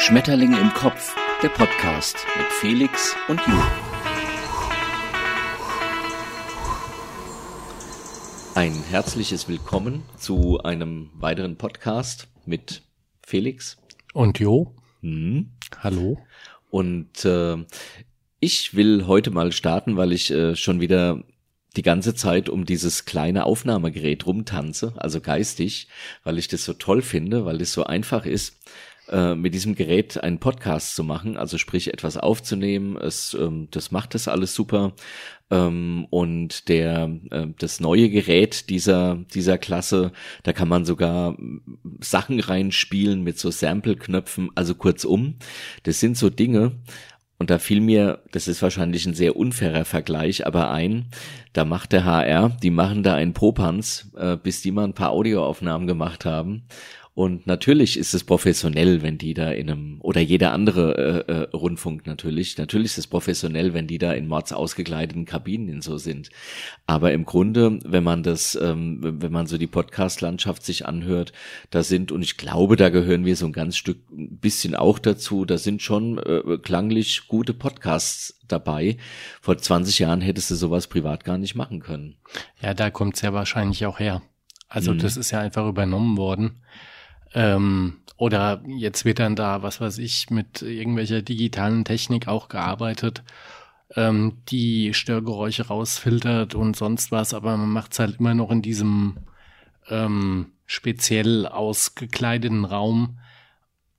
Schmetterling im Kopf, der Podcast mit Felix und Ju. Ein herzliches Willkommen zu einem weiteren Podcast mit Felix. Und Jo. Hm. Hallo. Und äh, ich will heute mal starten, weil ich äh, schon wieder die ganze Zeit um dieses kleine Aufnahmegerät rumtanze, also geistig, weil ich das so toll finde, weil es so einfach ist, äh, mit diesem Gerät einen Podcast zu machen, also sprich etwas aufzunehmen. Es, ähm, das macht das alles super. Ähm, und der äh, das neue Gerät dieser dieser Klasse, da kann man sogar Sachen reinspielen mit so Sample-Knöpfen. Also kurzum, das sind so Dinge. Und da fiel mir, das ist wahrscheinlich ein sehr unfairer Vergleich, aber ein, da macht der HR, die machen da einen Popanz, äh, bis die mal ein paar Audioaufnahmen gemacht haben. Und natürlich ist es professionell, wenn die da in einem, oder jeder andere äh, äh, Rundfunk natürlich, natürlich ist es professionell, wenn die da in mords ausgekleideten Kabinen so sind. Aber im Grunde, wenn man das, ähm, wenn man so die Podcast-Landschaft sich anhört, da sind, und ich glaube, da gehören wir so ein ganz Stück ein bisschen auch dazu, da sind schon äh, klanglich gute Podcasts dabei. Vor 20 Jahren hättest du sowas privat gar nicht machen können. Ja, da kommt's ja wahrscheinlich auch her. Also mhm. das ist ja einfach übernommen worden. Ähm, oder jetzt wird dann da, was weiß ich, mit irgendwelcher digitalen Technik auch gearbeitet, ähm, die Störgeräusche rausfiltert und sonst was, aber man macht es halt immer noch in diesem ähm, speziell ausgekleideten Raum,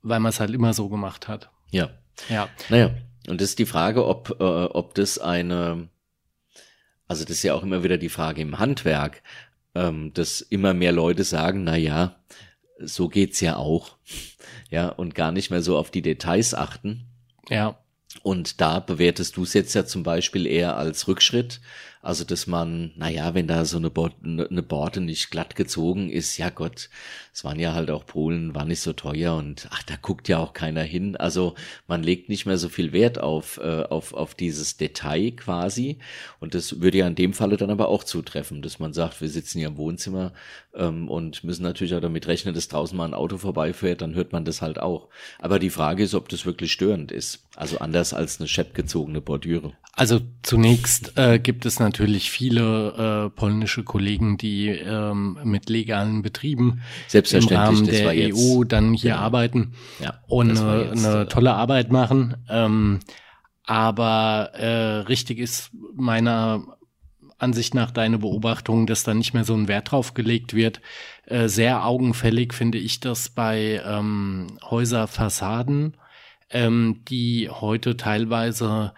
weil man es halt immer so gemacht hat. Ja. Ja. Naja, und das ist die Frage, ob, äh, ob das eine, also das ist ja auch immer wieder die Frage im Handwerk, ähm, dass immer mehr Leute sagen, na ja, so geht's ja auch. Ja, und gar nicht mehr so auf die Details achten. Ja. Und da bewertest du es jetzt ja zum Beispiel eher als Rückschritt, also, dass man, naja, wenn da so eine, Bo eine Borte nicht glatt gezogen ist, ja Gott, es waren ja halt auch Polen, war nicht so teuer und ach, da guckt ja auch keiner hin. Also, man legt nicht mehr so viel Wert auf, äh, auf, auf dieses Detail quasi. Und das würde ja in dem Falle dann aber auch zutreffen, dass man sagt, wir sitzen ja im Wohnzimmer ähm, und müssen natürlich auch damit rechnen, dass draußen mal ein Auto vorbeifährt, dann hört man das halt auch. Aber die Frage ist, ob das wirklich störend ist. Also anders als eine schepp gezogene Bordüre. Also zunächst äh, gibt es natürlich viele äh, polnische Kollegen, die ähm, mit legalen Betrieben im Rahmen der EU dann hier genau. arbeiten ja, und eine, eine äh, tolle Arbeit machen. Ähm, aber äh, richtig ist meiner Ansicht nach deine Beobachtung, dass da nicht mehr so ein Wert drauf gelegt wird. Äh, sehr augenfällig finde ich das bei ähm, Häuserfassaden, ähm, die heute teilweise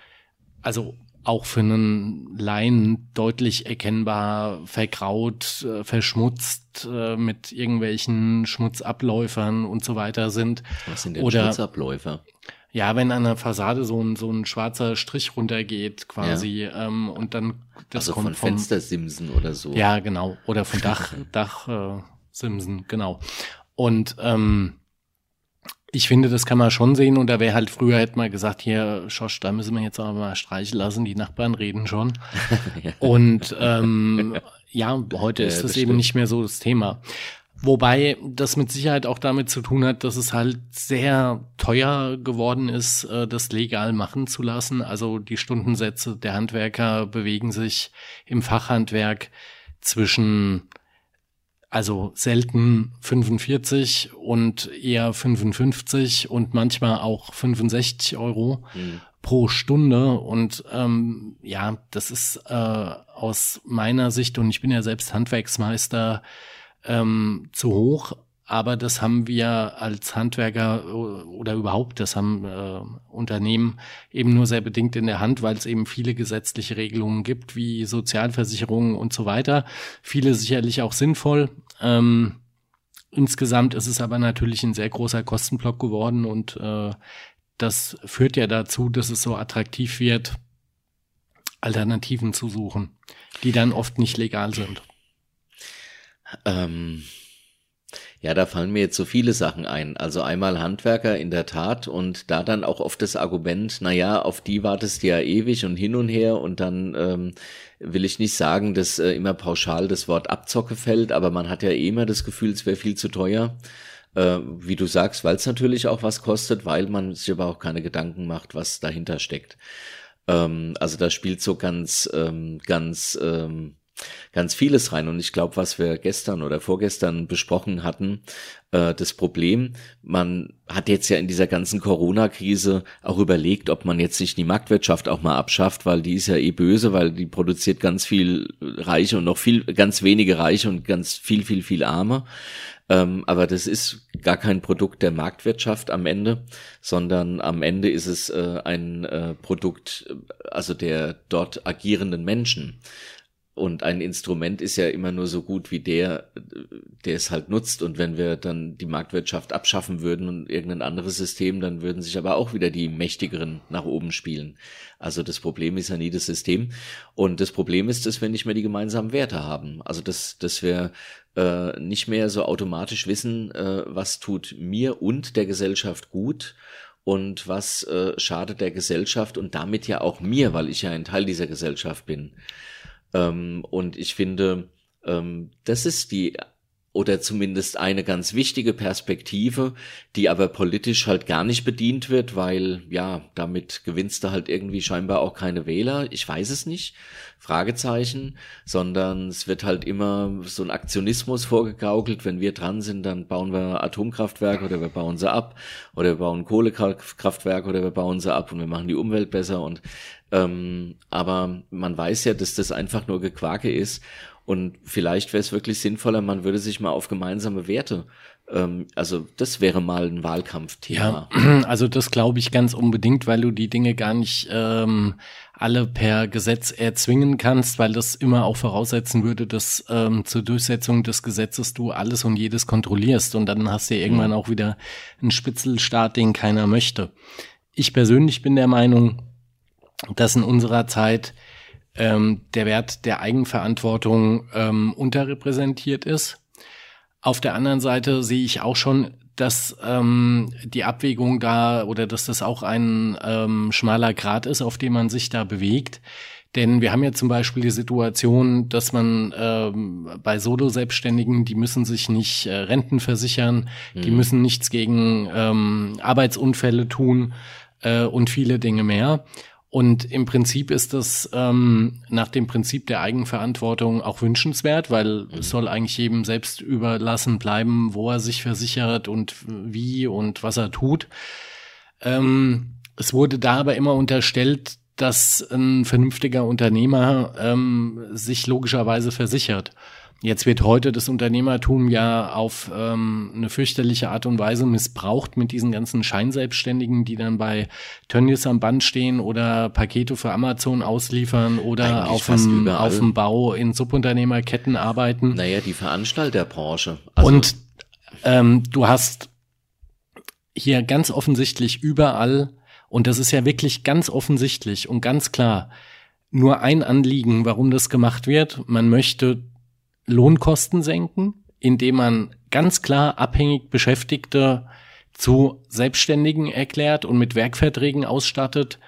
also auch für einen Laien deutlich erkennbar vergraut, äh, verschmutzt äh, mit irgendwelchen Schmutzabläufern und so weiter sind. Was sind denn Oder, Schmutzabläufer? Ja, wenn an der Fassade so ein, so ein schwarzer Strich runtergeht quasi ja. ähm, und dann das also kommt von vom Fenstersimsen oder so. Ja, genau. Oder von Dach, Dach äh, Simsen, genau. Und ähm, ich finde, das kann man schon sehen und da wäre halt früher hätte man gesagt, hier, Schosch, da müssen wir jetzt aber mal streichen lassen, die Nachbarn reden schon. Und ähm, ja, heute ist ja, das, das eben nicht mehr so das Thema. Wobei das mit Sicherheit auch damit zu tun hat, dass es halt sehr teuer geworden ist, äh, das legal machen zu lassen. Also die Stundensätze der Handwerker bewegen sich im Fachhandwerk zwischen also selten 45 und eher 55 und manchmal auch 65 Euro mhm. pro Stunde. Und ähm, ja, das ist äh, aus meiner Sicht, und ich bin ja selbst Handwerksmeister, ähm, zu hoch aber das haben wir als Handwerker oder überhaupt, das haben äh, Unternehmen eben nur sehr bedingt in der Hand, weil es eben viele gesetzliche Regelungen gibt, wie Sozialversicherungen und so weiter. Viele sicherlich auch sinnvoll. Ähm, insgesamt ist es aber natürlich ein sehr großer Kostenblock geworden und äh, das führt ja dazu, dass es so attraktiv wird, Alternativen zu suchen, die dann oft nicht legal sind. Ähm ja, da fallen mir jetzt so viele Sachen ein. Also einmal Handwerker in der Tat und da dann auch oft das Argument, na ja, auf die wartest du ja ewig und hin und her und dann ähm, will ich nicht sagen, dass äh, immer pauschal das Wort Abzocke fällt, aber man hat ja eh immer das Gefühl, es wäre viel zu teuer. Äh, wie du sagst, weil es natürlich auch was kostet, weil man sich aber auch keine Gedanken macht, was dahinter steckt. Ähm, also da spielt so ganz, ähm, ganz, ähm, ganz vieles rein. Und ich glaube, was wir gestern oder vorgestern besprochen hatten, äh, das Problem, man hat jetzt ja in dieser ganzen Corona-Krise auch überlegt, ob man jetzt nicht die Marktwirtschaft auch mal abschafft, weil die ist ja eh böse, weil die produziert ganz viel Reiche und noch viel, ganz wenige Reiche und ganz viel, viel, viel Arme. Ähm, aber das ist gar kein Produkt der Marktwirtschaft am Ende, sondern am Ende ist es äh, ein äh, Produkt, also der dort agierenden Menschen. Und ein Instrument ist ja immer nur so gut wie der, der es halt nutzt. Und wenn wir dann die Marktwirtschaft abschaffen würden und irgendein anderes System, dann würden sich aber auch wieder die Mächtigeren nach oben spielen. Also das Problem ist ja nie das System. Und das Problem ist, dass wir nicht mehr die gemeinsamen Werte haben. Also dass, dass wir äh, nicht mehr so automatisch wissen, äh, was tut mir und der Gesellschaft gut und was äh, schadet der Gesellschaft und damit ja auch mir, weil ich ja ein Teil dieser Gesellschaft bin. Ähm, und ich finde, ähm, das ist die oder zumindest eine ganz wichtige Perspektive, die aber politisch halt gar nicht bedient wird, weil ja, damit gewinnst du halt irgendwie scheinbar auch keine Wähler. Ich weiß es nicht. Fragezeichen, sondern es wird halt immer so ein Aktionismus vorgegaukelt. Wenn wir dran sind, dann bauen wir Atomkraftwerke oder wir bauen sie ab oder wir bauen Kohlekraftwerke oder wir bauen sie ab und wir machen die Umwelt besser und ähm, aber man weiß ja, dass das einfach nur Gequake ist. Und vielleicht wäre es wirklich sinnvoller, man würde sich mal auf gemeinsame Werte ähm, also das wäre mal ein Wahlkampfthema. Ja, also das glaube ich ganz unbedingt, weil du die Dinge gar nicht ähm, alle per Gesetz erzwingen kannst, weil das immer auch voraussetzen würde, dass ähm, zur Durchsetzung des Gesetzes du alles und jedes kontrollierst und dann hast du ja irgendwann mhm. auch wieder einen Spitzelstaat, den keiner möchte. Ich persönlich bin der Meinung, dass in unserer Zeit ähm, der Wert der Eigenverantwortung ähm, unterrepräsentiert ist. Auf der anderen Seite sehe ich auch schon, dass ähm, die Abwägung da oder dass das auch ein ähm, schmaler Grad ist, auf dem man sich da bewegt. Denn wir haben ja zum Beispiel die Situation, dass man ähm, bei Solo-Selbstständigen, die müssen sich nicht äh, Renten versichern, mhm. die müssen nichts gegen ähm, Arbeitsunfälle tun äh, und viele Dinge mehr. Und im Prinzip ist das ähm, nach dem Prinzip der Eigenverantwortung auch wünschenswert, weil mhm. es soll eigentlich jedem selbst überlassen bleiben, wo er sich versichert und wie und was er tut. Ähm, es wurde da aber immer unterstellt, dass ein vernünftiger Unternehmer ähm, sich logischerweise versichert. Jetzt wird heute das Unternehmertum ja auf ähm, eine fürchterliche Art und Weise missbraucht mit diesen ganzen Scheinselbstständigen, die dann bei Tönnies am Band stehen oder Pakete für Amazon ausliefern oder auf dem, auf dem Bau in Subunternehmerketten arbeiten. Naja, die Veranstalterbranche. Also und ähm, du hast hier ganz offensichtlich überall, und das ist ja wirklich ganz offensichtlich und ganz klar, nur ein Anliegen, warum das gemacht wird. Man möchte Lohnkosten senken, indem man ganz klar abhängig Beschäftigte zu Selbstständigen erklärt und mit Werkverträgen ausstattet,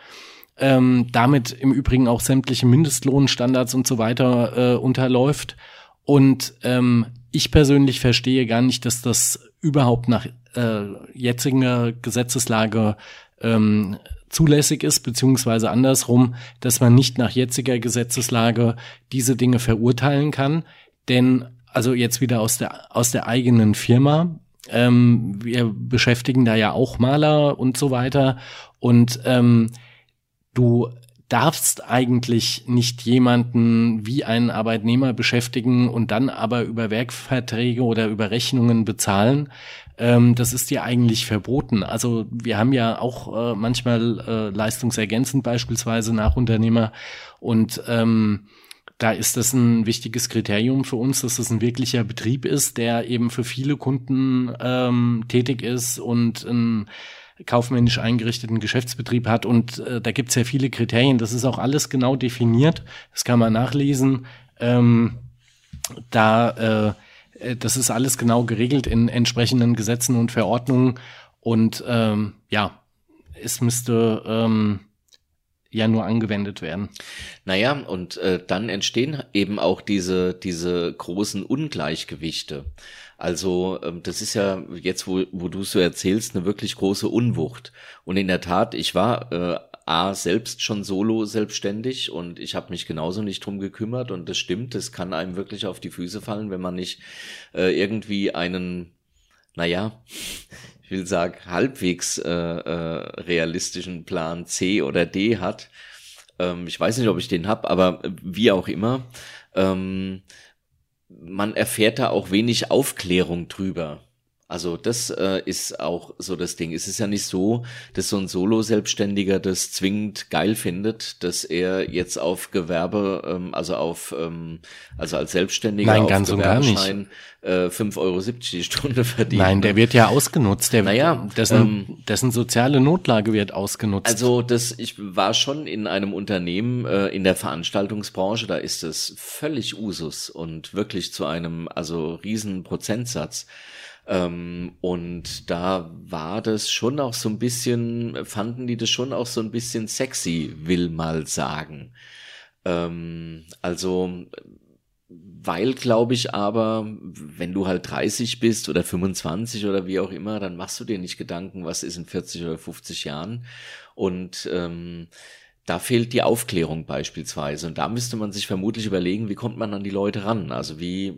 ähm, damit im Übrigen auch sämtliche Mindestlohnstandards und so weiter äh, unterläuft. Und ähm, ich persönlich verstehe gar nicht, dass das überhaupt nach äh, jetziger Gesetzeslage ähm, zulässig ist, beziehungsweise andersrum, dass man nicht nach jetziger Gesetzeslage diese Dinge verurteilen kann. Denn, also jetzt wieder aus der, aus der eigenen Firma, ähm, wir beschäftigen da ja auch Maler und so weiter. Und ähm, du darfst eigentlich nicht jemanden wie einen Arbeitnehmer beschäftigen und dann aber über Werkverträge oder über Rechnungen bezahlen. Ähm, das ist dir eigentlich verboten. Also wir haben ja auch äh, manchmal äh, leistungsergänzend beispielsweise nach Unternehmer und ähm, da ist das ein wichtiges Kriterium für uns, dass das ein wirklicher Betrieb ist, der eben für viele Kunden ähm, tätig ist und einen kaufmännisch eingerichteten Geschäftsbetrieb hat. Und äh, da gibt es ja viele Kriterien. Das ist auch alles genau definiert. Das kann man nachlesen. Ähm, da äh, äh das ist alles genau geregelt in entsprechenden Gesetzen und Verordnungen. Und ähm, ja, es müsste ähm, ja nur angewendet werden. Naja, und äh, dann entstehen eben auch diese, diese großen Ungleichgewichte. Also ähm, das ist ja jetzt, wo, wo du so erzählst, eine wirklich große Unwucht. Und in der Tat, ich war äh, A, selbst schon solo selbstständig und ich habe mich genauso nicht drum gekümmert und das stimmt, das kann einem wirklich auf die Füße fallen, wenn man nicht äh, irgendwie einen, naja, ich will sagen, halbwegs äh, äh, realistischen Plan C oder D hat. Ähm, ich weiß nicht, ob ich den hab, aber wie auch immer. Ähm, man erfährt da auch wenig Aufklärung drüber. Also das äh, ist auch so das Ding. Es ist ja nicht so, dass so ein Solo-Selbstständiger das zwingend geil findet, dass er jetzt auf Gewerbe, ähm, also auf, ähm, also als Selbstständiger Nein, auf ganz gar nicht. äh, 5,70 Euro die Stunde verdient. Nein, der wird ja ausgenutzt. Der, Naja, dessen, ähm, dessen soziale Notlage wird ausgenutzt. Also das, ich war schon in einem Unternehmen äh, in der Veranstaltungsbranche, da ist es völlig Usus und wirklich zu einem also riesen Prozentsatz. Ähm, und da war das schon auch so ein bisschen, fanden die das schon auch so ein bisschen sexy, will mal sagen. Ähm, also weil, glaube ich, aber, wenn du halt 30 bist oder 25 oder wie auch immer, dann machst du dir nicht Gedanken, was ist in 40 oder 50 Jahren. Und ähm, da fehlt die Aufklärung beispielsweise. Und da müsste man sich vermutlich überlegen, wie kommt man an die Leute ran? Also wie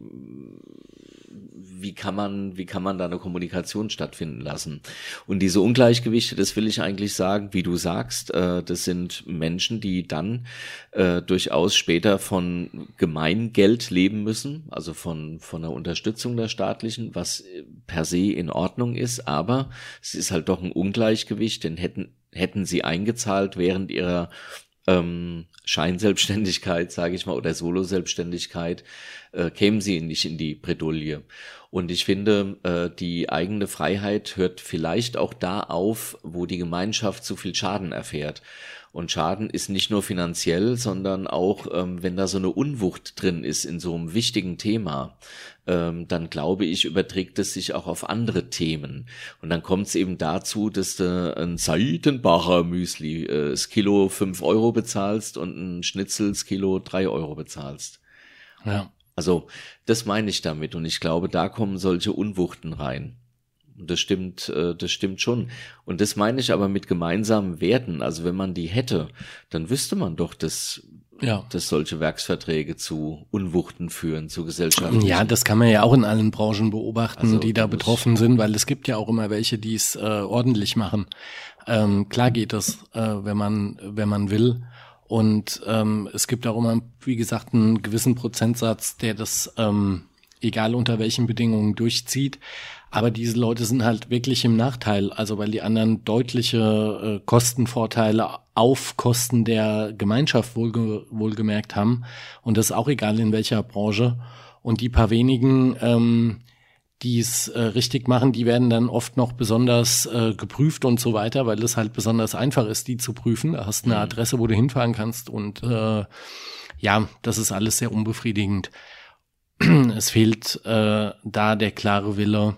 wie kann man, wie kann man da eine Kommunikation stattfinden lassen? Und diese Ungleichgewichte, das will ich eigentlich sagen, wie du sagst, äh, das sind Menschen, die dann äh, durchaus später von Gemeingeld leben müssen, also von, von der Unterstützung der staatlichen, was per se in Ordnung ist, aber es ist halt doch ein Ungleichgewicht, denn hätten, hätten sie eingezahlt während ihrer ähm, Scheinselbstständigkeit, sage ich mal, oder Solo-Selbstständigkeit, äh, kämen sie nicht in die Bredouille. Und ich finde, äh, die eigene Freiheit hört vielleicht auch da auf, wo die Gemeinschaft zu viel Schaden erfährt. Und Schaden ist nicht nur finanziell, sondern auch, ähm, wenn da so eine Unwucht drin ist in so einem wichtigen Thema, ähm, dann glaube ich, überträgt es sich auch auf andere Themen. Und dann kommt es eben dazu, dass du ein Seitenbacher Müsli äh, das Kilo fünf Euro bezahlst und ein Schnitzel das Kilo drei Euro bezahlst. ja. Also, das meine ich damit. Und ich glaube, da kommen solche Unwuchten rein. Und das stimmt, äh, das stimmt schon. Und das meine ich aber mit gemeinsamen Werten. Also wenn man die hätte, dann wüsste man doch, dass, Ja. dass solche Werksverträge zu Unwuchten führen, zu gesellschaftlichen. Ja, das kann man ja auch in allen Branchen beobachten, Also, die da betroffen sind, weil es gibt ja auch immer welche, die es äh, ordentlich machen. Ähm, klar geht das, äh, wenn man wenn man will. Und ähm, es gibt auch immer, wie gesagt, einen gewissen Prozentsatz, der das, ähm, egal unter welchen Bedingungen, durchzieht. Aber diese Leute sind halt wirklich im Nachteil, also weil die anderen deutliche äh, Kostenvorteile auf Kosten der Gemeinschaft wohlge wohlgemerkt haben. Und das ist auch egal in welcher Branche. Und die paar wenigen, ähm, die es äh, richtig machen, die werden dann oft noch besonders äh, geprüft und so weiter, weil es halt besonders einfach ist, die zu prüfen. Da hast eine Adresse, wo du hinfahren kannst und äh, ja, das ist alles sehr unbefriedigend. Es fehlt äh, da der klare Wille,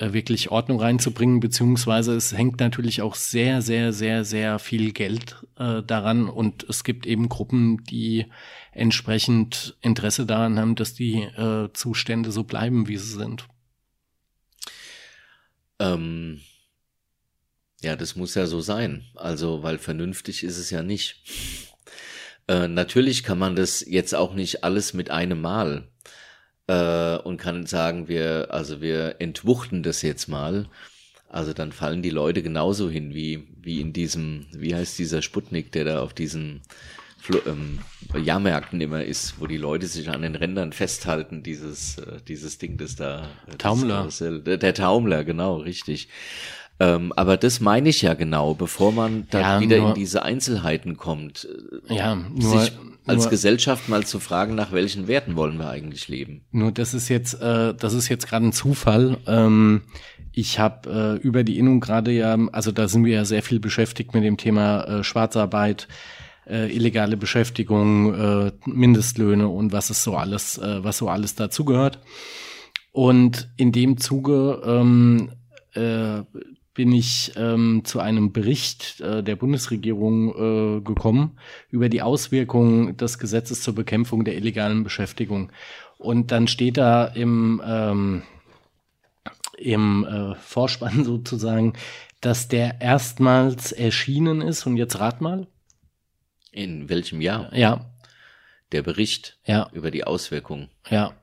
wirklich Ordnung reinzubringen, beziehungsweise es hängt natürlich auch sehr, sehr, sehr, sehr viel Geld äh, daran und es gibt eben Gruppen, die entsprechend Interesse daran haben, dass die äh, Zustände so bleiben, wie sie sind. Ähm, ja, das muss ja so sein. Also, weil vernünftig ist es ja nicht. Äh, natürlich kann man das jetzt auch nicht alles mit einem Mal äh, und kann sagen, wir, also wir entwuchten das jetzt mal. Also dann fallen die Leute genauso hin wie, wie in diesem, wie heißt dieser Sputnik, der da auf diesen Flo ähm, Jahrmärkten immer ist, wo die Leute sich an den Rändern festhalten, dieses, äh, dieses Ding, das da. äh, das Taumler. Karussell. Der, der Taumler, genau, richtig. Ähm, aber das meine ich ja genau, bevor man dann Ja, wieder nur- in diese Einzelheiten kommt, äh, Ja, nur, sich als nur, Gesellschaft mal zu fragen, nach welchen Werten wollen wir eigentlich leben. nur das ist jetzt, äh, das ist jetzt gerade ein Zufall. Ähm, ich habe äh, über die Innung gerade ja, also da sind wir ja sehr viel beschäftigt mit dem Thema äh, Schwarzarbeit, äh, illegale Beschäftigung, äh, Mindestlöhne und was es so alles, äh, was so alles dazugehört. Und in dem Zuge ähm, äh, bin ich ähm, zu einem Bericht äh, der Bundesregierung äh, gekommen über die Auswirkungen des Gesetzes zur Bekämpfung der illegalen Beschäftigung. Und dann steht da im, ähm, im äh, Vorspann sozusagen, dass der erstmals erschienen ist. Und jetzt rat mal. In welchem Jahr? Ja. Der Bericht ja. über die Auswirkungen. Ja.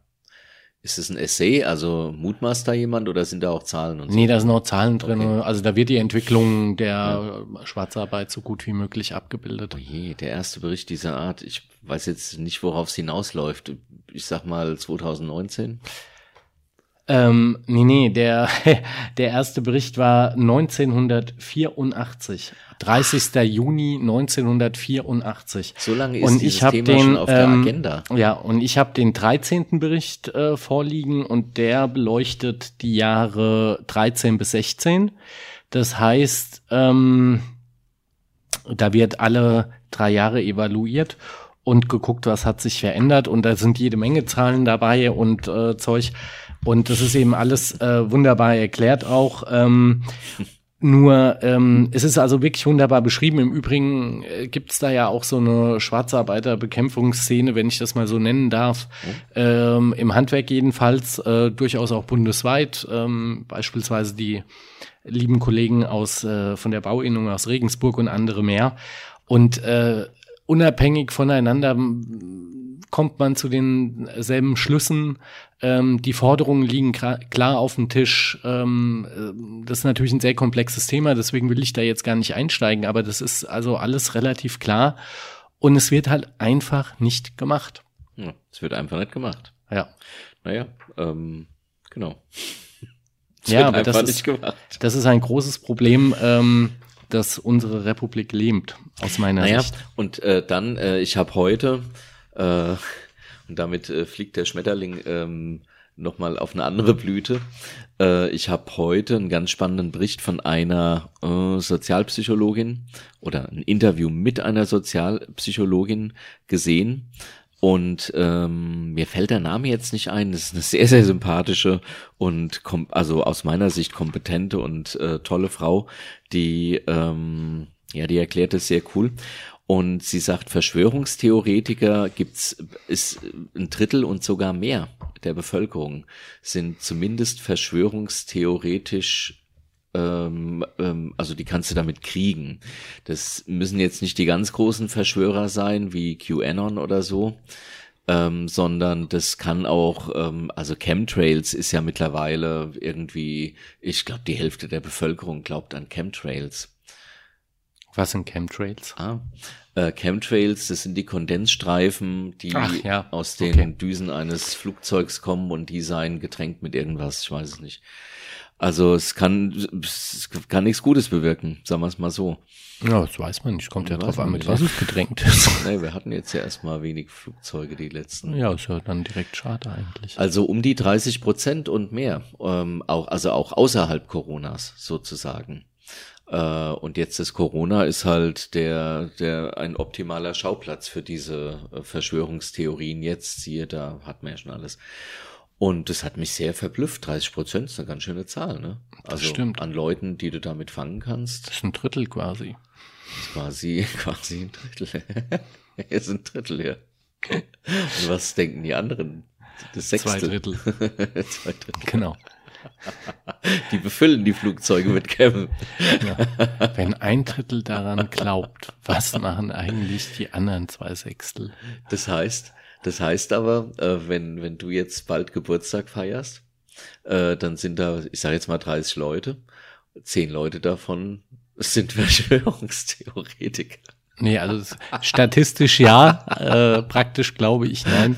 Ist es ein Essay, also mutmaßt da jemand oder sind da auch Zahlen und so? Nee, da sind auch Zahlen drin. Okay. Also da wird die Entwicklung der ja. Schwarzarbeit so gut wie möglich abgebildet. Oh je, der erste Bericht dieser Art. Ich weiß jetzt nicht, worauf es hinausläuft. Ich sag mal 2019. Ähm, nee, nee, der, der erste Bericht war 1984. 30. Juni 1984. So lange ist und ich Thema den, schon auf ähm, der Agenda. Ja, und ich habe den 13. Bericht äh, vorliegen und der beleuchtet die Jahre 13 bis 16. Das heißt, ähm, da wird alle drei Jahre evaluiert und geguckt, was hat sich verändert und da sind jede Menge Zahlen dabei und äh, Zeug. Und das ist eben alles äh, wunderbar erklärt auch. Ähm, nur ähm, es ist also wirklich wunderbar beschrieben. Im Übrigen äh, gibt es da ja auch so eine Schwarzarbeiterbekämpfungsszene, wenn ich das mal so nennen darf, ähm, im Handwerk jedenfalls, äh, durchaus auch bundesweit. Ähm, beispielsweise die lieben Kollegen aus äh, von der Bauinnung aus Regensburg und andere mehr. Und äh, unabhängig voneinander kommt man zu denselben Schlüssen. Ähm, die Forderungen liegen klar auf dem Tisch. Ähm, äh, das ist natürlich ein sehr komplexes Thema, deswegen will ich da jetzt gar nicht einsteigen, aber das ist also alles relativ klar. Und es wird halt einfach nicht gemacht. Ja, es wird einfach nicht gemacht. Ja. Naja, ähm, genau. Es ja, aber das ist, das ist ein großes Problem. Ähm, das unsere Republik lähmt, aus meiner naja, Sicht. Und äh, dann, äh, ich habe heute äh, und damit äh, fliegt der Schmetterling ähm, nochmal auf eine andere Blüte. Äh, ich habe heute einen ganz spannenden Bericht von einer äh, Sozialpsychologin oder ein Interview mit einer Sozialpsychologin gesehen. Und ähm, mir fällt der Name jetzt nicht ein. Das ist eine sehr, sehr sympathische und also aus meiner Sicht kompetente und äh, tolle Frau, die ähm, ja, die erklärt es sehr cool. Und sie sagt, Verschwörungstheoretiker gibt's, ist ein Drittel und sogar mehr der Bevölkerung sind zumindest verschwörungstheoretisch ähm, ähm, also die kannst du damit kriegen. Das müssen jetzt nicht die ganz großen Verschwörer sein, wie QAnon oder so, ähm, sondern das kann auch, ähm, also Chemtrails ist ja mittlerweile irgendwie, ich glaube, die Hälfte der Bevölkerung glaubt an Chemtrails. Was sind Chemtrails? Ah, äh, Chemtrails, das sind die Kondensstreifen, die Ach, ja. aus den okay. Düsen eines Flugzeugs kommen und die seien getränkt mit irgendwas, ich weiß es nicht. Also es kann, es kann nichts Gutes bewirken, sagen wir es mal so. Ja, das weiß man nicht. Kommt ja, drauf an, mit was es getränkt ist. nee, wir hatten jetzt ja erstmal wenig Flugzeuge die letzten. Ja, ist ja dann direkt schade eigentlich. Also um die 30 Prozent und mehr, ähm, auch, also auch außerhalb Coronas sozusagen. Äh, und jetzt ist Corona ist halt der, der ein optimaler Schauplatz für diese äh, Verschwörungstheorien. Jetzt siehe, da hat man ja schon alles. Und das hat mich sehr verblüfft. 30 Prozent ist eine ganz schöne Zahl, ne? Also das stimmt. an Leuten, die du damit fangen kannst. Das ist ein Drittel quasi. Das ist quasi, quasi ein Drittel. Es ist ein Drittel, ja. Und was denken die anderen? Das Sechstel. Zwei Drittel. Zwei Drittel. Genau. Die befüllen die Flugzeuge mit Kevin. Ja. Wenn ein Drittel daran glaubt, was machen eigentlich die anderen zwei Sechstel? Das heißt, das heißt aber, äh, wenn, wenn du jetzt bald Geburtstag feierst, äh, dann sind da, ich sage jetzt mal 30 Leute, zehn Leute davon sind Verschwörungstheoretiker. Nee, also statistisch ja, äh, praktisch glaube ich nein.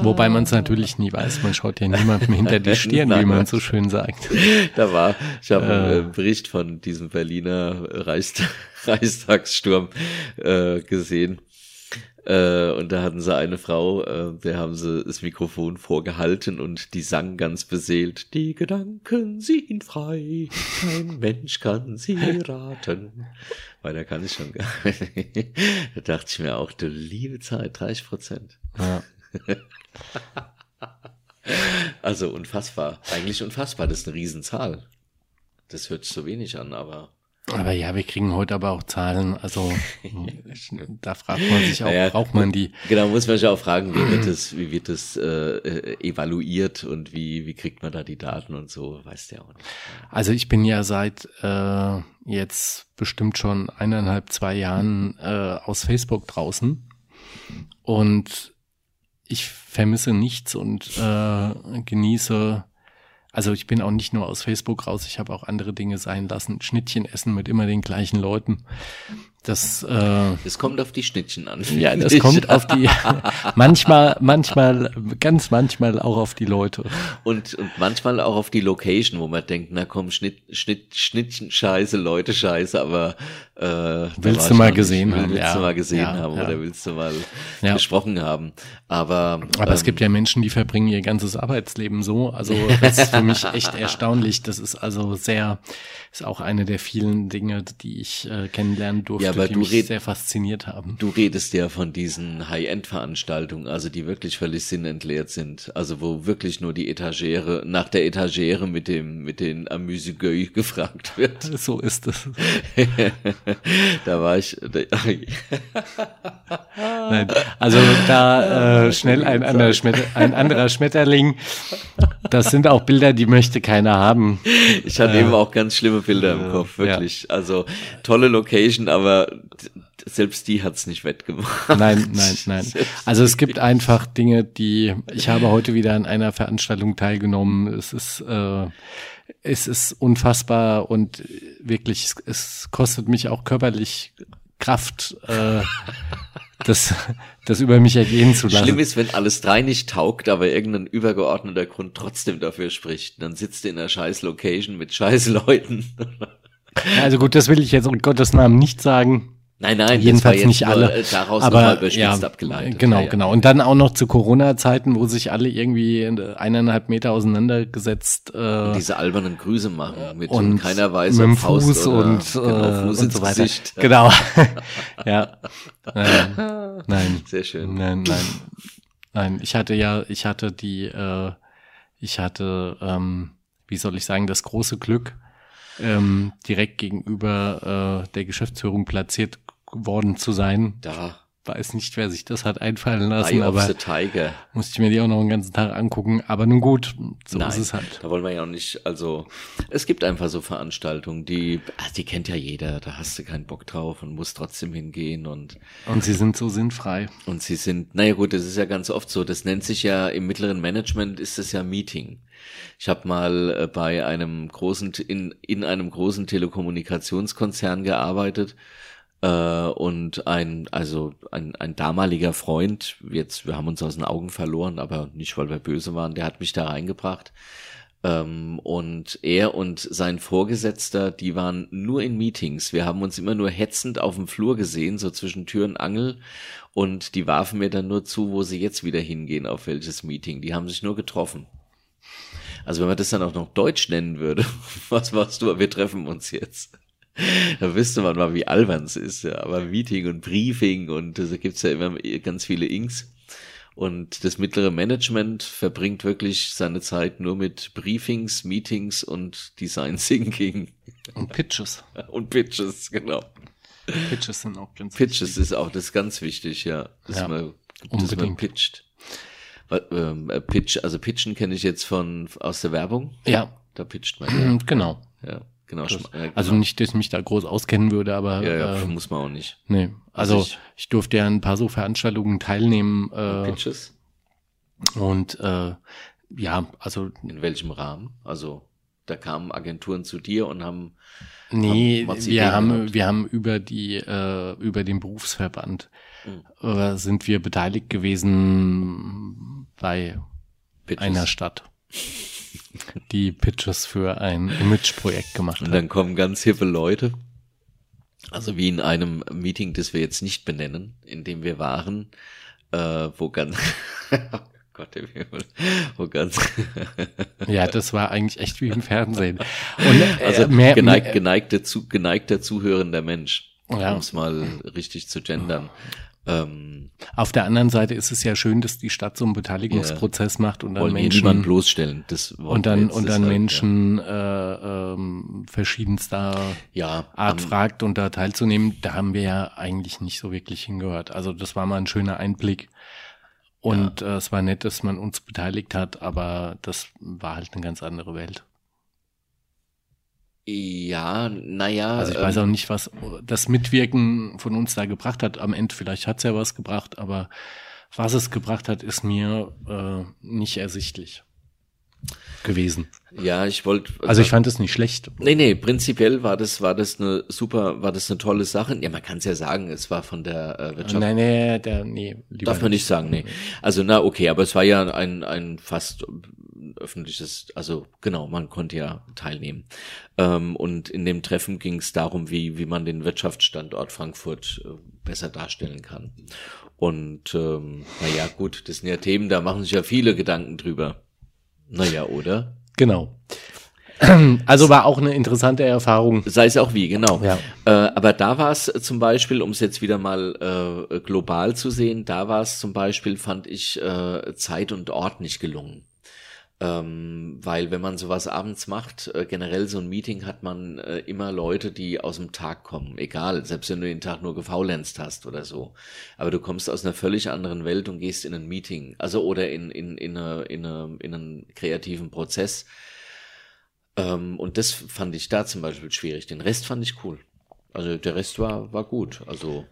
Wobei man es natürlich nie weiß. Man schaut ja niemandem hinter die Stirn, wie man so schön sagt. Da war, ich habe äh, einen Bericht von diesem Berliner Reichstag, Reichstagssturm äh, gesehen. Äh, und da hatten sie eine Frau, äh, der haben sie das Mikrofon vorgehalten und die sang ganz beseelt, die Gedanken sind frei, kein Mensch kann sie raten. Weil da kann ich schon gar nicht. Da dachte ich mir auch, du liebe Zeit, 30 Prozent. Ja. also unfassbar. Eigentlich unfassbar, das ist eine Riesenzahl. das hört sich so wenig an, aber. Aber ja, wir kriegen heute aber auch Zahlen. Also da fragt man sich auch, naja, braucht man die? Genau, muss man sich auch fragen, wie wird das, wie wird das äh, evaluiert und wie, wie kriegt man da die Daten und so, weiß der auch nicht. Also ich bin ja seit äh, jetzt bestimmt schon eineinhalb, zwei Jahren äh, aus Facebook draußen und ich vermisse nichts und äh, genieße also ich bin auch nicht nur aus Facebook raus, ich habe auch andere Dinge sein lassen. Schnittchen essen mit immer den gleichen Leuten. Das, äh, das kommt auf die Schnittchen an. Ja, das kommt auf die, manchmal, manchmal, ganz manchmal auch auf die Leute. Und, und manchmal auch auf die Location, wo man denkt, na komm, Schnitt, Schnitt, Schnittchen scheiße, Leute scheiße, aber äh, willst du mal gesehen haben. Willst ja. du mal gesehen ja, haben ja. oder willst du mal gesprochen haben. Aber, aber ähm, es gibt ja Menschen, die verbringen ihr ganzes Arbeitsleben so. Also das ist für mich echt erstaunlich. Das ist also sehr, ist auch eine der vielen Dinge, die ich äh, kennenlernen durfte. Aber die mich red, sehr fasziniert haben. Du redest ja von diesen High-End-Veranstaltungen, also die wirklich völlig sinnentleert sind. Also wo wirklich nur die Etagere, nach der Etagere mit dem, mit den Amüsegöi gefragt wird. So ist es. da war ich. Da, Nein, also da äh, schnell ein anderer, ein anderer Schmetterling. Das sind auch Bilder, die möchte keiner haben. Ich hatte äh, eben auch ganz schlimme Bilder im Kopf, wirklich. Ja. Also tolle Location, aber selbst die hat's nicht wettgemacht. Nein, nein, nein. Also es gibt einfach Dinge, die ich habe heute wieder an einer Veranstaltung teilgenommen. Es ist äh, es ist unfassbar und wirklich es, es kostet mich auch körperlich Kraft, äh, das, das über mich ergehen zu lassen. Schlimm ist, wenn alles drei nicht taugt, aber irgendein übergeordneter Grund trotzdem dafür spricht. Dann sitzt du in einer scheiß Location mit scheiß Leuten. Also gut, das will ich jetzt um Gottes Namen nicht sagen. Nein, nein, jedenfalls nicht alle. Äh, daraus aber ja, abgeleitet. Genau, ja, ja. genau. Und dann auch noch zu Corona-Zeiten, wo sich alle irgendwie eineinhalb Meter auseinandergesetzt äh, diese albernen Grüße machen mit und keiner weiß mit dem Fuß oder, und, genau, Fuß äh, und so weiter. Gesicht. Genau. ja. Nein, nein. Sehr schön. Nein, nein. Nein, ich hatte ja, ich hatte die, äh, ich hatte, ähm, wie soll ich sagen, das große Glück, ähm, direkt gegenüber äh, der Geschäftsführung platziert worden zu sein. Da. Weiß nicht, wer sich das hat einfallen lassen, Eye aber the Tiger. musste ich mir die auch noch einen ganzen Tag angucken. Aber nun gut, so Nein, ist es halt. Da wollen wir ja auch nicht, also es gibt einfach so Veranstaltungen, die, ah, die kennt ja jeder, da hast du keinen Bock drauf und musst trotzdem hingehen und Und sie sind so sinnfrei. Und sie sind, naja gut, das ist ja ganz oft so, das nennt sich ja im mittleren Management ist es ja Meeting. Ich habe mal äh, bei einem großen, in, in einem großen Telekommunikationskonzern gearbeitet äh, und ein, also ein, ein damaliger Freund, jetzt, wir haben uns aus den Augen verloren, aber nicht, weil wir böse waren, der hat mich da reingebracht. Ähm, und er und sein Vorgesetzter, die waren nur in Meetings. Wir haben uns immer nur hetzend auf dem Flur gesehen, so zwischen Tür und Angel. Und die warfen mir dann nur zu, wo sie jetzt wieder hingehen, auf welches Meeting. Die haben sich nur getroffen. Also wenn man das dann auch noch Deutsch nennen würde, was machst du? Wir treffen uns jetzt. da wüsste man mal, wie albern es ist. Ja. Aber Meeting und Briefing und da gibt's ja immer ganz viele Inks. Und das mittlere Management verbringt wirklich seine Zeit nur mit Briefings, Meetings und Design Thinking. Und Pitches. Und Pitches, genau. Pitches sind auch ganz Pitches wichtig. ist auch das ist ganz wichtig, ja. Dass, ja, man, dass man pitcht. Ähm, äh, Pitch, also Pitchen kenne ich jetzt von aus der Werbung. Ja. Da pitcht man. Ja. Genau. Ja. Genau, das, Also nicht, dass ich mich da groß auskennen würde, aber ja, ja, äh, muss man auch nicht. Nee, also, also ich, ich, durfte ja ein paar so Veranstaltungen teilnehmen. Äh, Pitches? Und äh, ja, also in welchem Rahmen? Also da kamen Agenturen zu dir und haben Nee, haben, wir haben gehabt? wir haben über die äh, über den Berufsverband mhm. äh, sind wir beteiligt gewesen bei Pitches. einer Stadt die Pitches für ein Image-Projekt gemacht hat. Und dann kommen ganz hippe Leute, also wie in einem Meeting, das wir jetzt nicht benennen, in dem wir waren, äh, wo ganz, oh Gott, wo ganz, ja, das war eigentlich echt wie im Fernsehen. Und, äh, also mehr, geneigt, mehr, geneigter, zu, geneigter zuhörender Mensch, ja. um es mal richtig zu gendern. Ähm, Auf der anderen Seite ist es ja schön, dass die Stadt so einen Beteiligungsprozess ja, macht und dann Menschen niemand bloßstellen. Das und dann und dann halt, Menschen ja. äh, ähm, verschiedenster ja, Art um, fragt und da teilzunehmen. Da haben wir ja eigentlich nicht so wirklich hingehört. Also das war mal ein schöner Einblick. Und ja. äh, es war nett, dass man uns beteiligt hat, aber das war halt eine ganz andere Welt. Ja, naja. Also ich weiß auch ähm, nicht, was das Mitwirken von uns da gebracht hat. Am Ende vielleicht hat's ja was gebracht, aber was es gebracht hat, ist mir äh, nicht ersichtlich gewesen. Ja, ich wollte. Also ich fand es nicht schlecht. Nee, nee, prinzipiell war das, war das eine super, war das eine tolle Sache. Ja, man kann es ja sagen, es war von der äh, Wirtschaft. Nein, nee, der, nee. Darf man nicht sagen, nee. Also na, okay, aber es war ja ein, ein fast öffentliches, also genau, man konnte ja teilnehmen. Ähm, und in dem Treffen ging es darum, wie, wie man den Wirtschaftsstandort Frankfurt äh, besser darstellen kann. Und ähm, naja, gut, das sind ja Themen, da machen sich ja viele Gedanken drüber. Naja, oder? Genau. Also war auch eine interessante Erfahrung. Sei es auch wie, genau. Ja. Äh, aber da war es zum Beispiel, um es jetzt wieder mal äh, global zu sehen, da war es zum Beispiel, fand ich, äh, Zeit und Ort nicht gelungen. Ähm, weil wenn man sowas abends macht, äh, generell so ein Meeting hat man äh, immer Leute, die aus dem Tag kommen. Egal, selbst wenn du den Tag nur gefaulenzt hast oder so. Aber du kommst aus einer völlig anderen Welt und gehst in ein Meeting. Also oder in, in, in, eine, in, eine, in einen kreativen Prozess. Ähm, und das fand ich da zum Beispiel schwierig. Den Rest fand ich cool. Also der Rest war, war gut. Also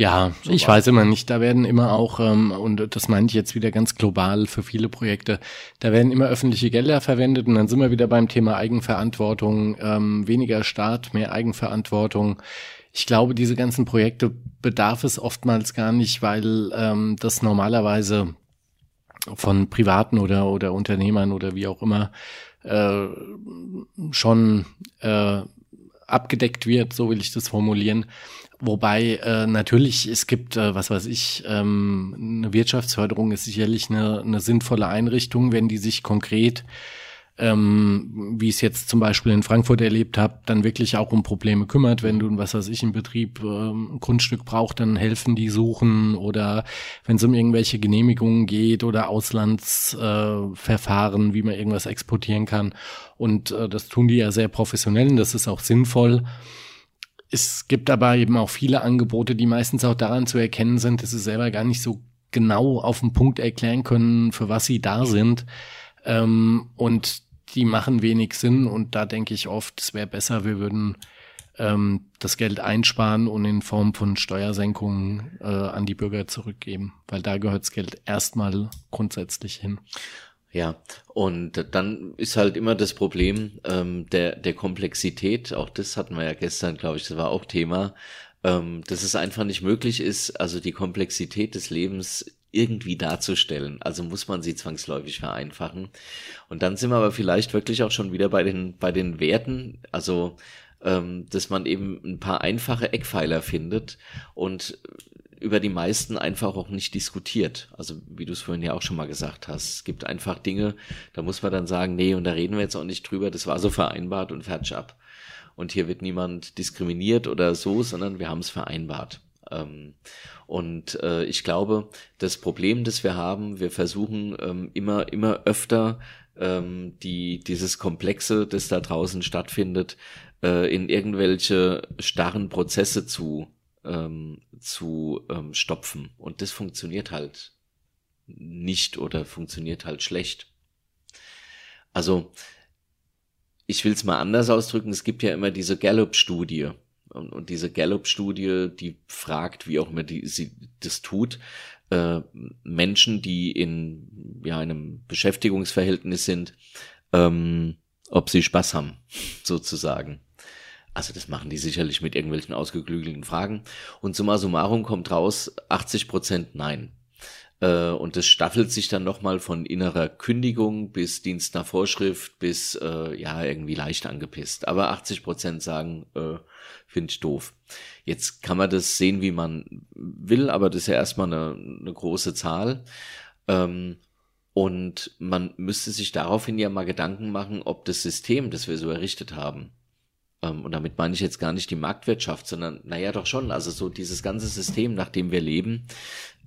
ja, so ich weiß immer nicht. Da werden immer auch, ähm, und das meine ich jetzt wieder ganz global für viele Projekte, da werden immer öffentliche Gelder verwendet und dann sind wir wieder beim Thema Eigenverantwortung, ähm, weniger Staat, mehr Eigenverantwortung. Ich glaube, diese ganzen Projekte bedarf es oftmals gar nicht, weil ähm, das normalerweise von Privaten oder, oder Unternehmern oder wie auch immer äh, schon äh, abgedeckt wird, so will ich das formulieren. Wobei äh, natürlich, es gibt, äh, was weiß ich, ähm, eine Wirtschaftsförderung ist sicherlich eine, eine sinnvolle Einrichtung, wenn die sich konkret, ähm, wie ich es jetzt zum Beispiel in Frankfurt erlebt habe, dann wirklich auch um Probleme kümmert. Wenn du, was weiß ich, im Betrieb äh, ein Grundstück braucht, dann helfen die suchen oder wenn es um irgendwelche Genehmigungen geht oder Auslandsverfahren, äh, wie man irgendwas exportieren kann. Und äh, das tun die ja sehr professionell und das ist auch sinnvoll. Es gibt aber eben auch viele Angebote, die meistens auch daran zu erkennen sind, dass sie selber gar nicht so genau auf den Punkt erklären können, für was sie da sind. Ähm, und die machen wenig Sinn. Und da denke ich oft, es wäre besser, wir würden ähm, das Geld einsparen und in Form von Steuersenkungen äh, an die Bürger zurückgeben. Weil da gehört das Geld erstmal grundsätzlich hin. Ja, und dann ist halt immer das Problem ähm, der, der Komplexität, auch das hatten wir ja gestern, glaube ich, das war auch Thema, ähm, dass es einfach nicht möglich ist, also die Komplexität des Lebens irgendwie darzustellen. Also muss man sie zwangsläufig vereinfachen. Und dann sind wir aber vielleicht wirklich auch schon wieder bei den, bei den Werten, also ähm, dass man eben ein paar einfache Eckpfeiler findet und über die meisten einfach auch nicht diskutiert. Also wie du es vorhin ja auch schon mal gesagt hast. Es gibt einfach Dinge, da muss man dann sagen, nee, und da reden wir jetzt auch nicht drüber, das war so vereinbart und fertig ab. Und hier wird niemand diskriminiert oder so, sondern wir haben es vereinbart. Ähm, und äh, ich glaube, das Problem, das wir haben, wir versuchen ähm, immer, immer öfter ähm, die, dieses Komplexe, das da draußen stattfindet, äh, in irgendwelche starren Prozesse zu ähm, zu ähm, stopfen. Und das funktioniert halt nicht oder funktioniert halt schlecht. Also, ich will es mal anders ausdrücken, es gibt ja immer diese Gallup-Studie. Und, und, diese Gallup-Studie, die fragt, wie auch immer die, sie das tut, äh, Menschen, die in ja, einem Beschäftigungsverhältnis sind, ähm, ob sie Spaß haben, sozusagen. Also das machen die sicherlich mit irgendwelchen ausgeklügelten Fragen. Und summa summarum kommt raus 80 Prozent Nein. Äh, und das staffelt sich dann nochmal von innerer Kündigung bis Dienst nach Vorschrift bis äh, ja irgendwie leicht angepisst. Aber 80 Prozent sagen, äh, finde ich doof. Jetzt kann man das sehen, wie man will, aber das ist ja erstmal eine, eine große Zahl. Ähm, und man müsste sich daraufhin ja mal Gedanken machen, ob das System, das wir so errichtet haben, und damit meine ich jetzt gar nicht die Marktwirtschaft, sondern, naja, doch schon, also so dieses ganze System, nach dem wir leben,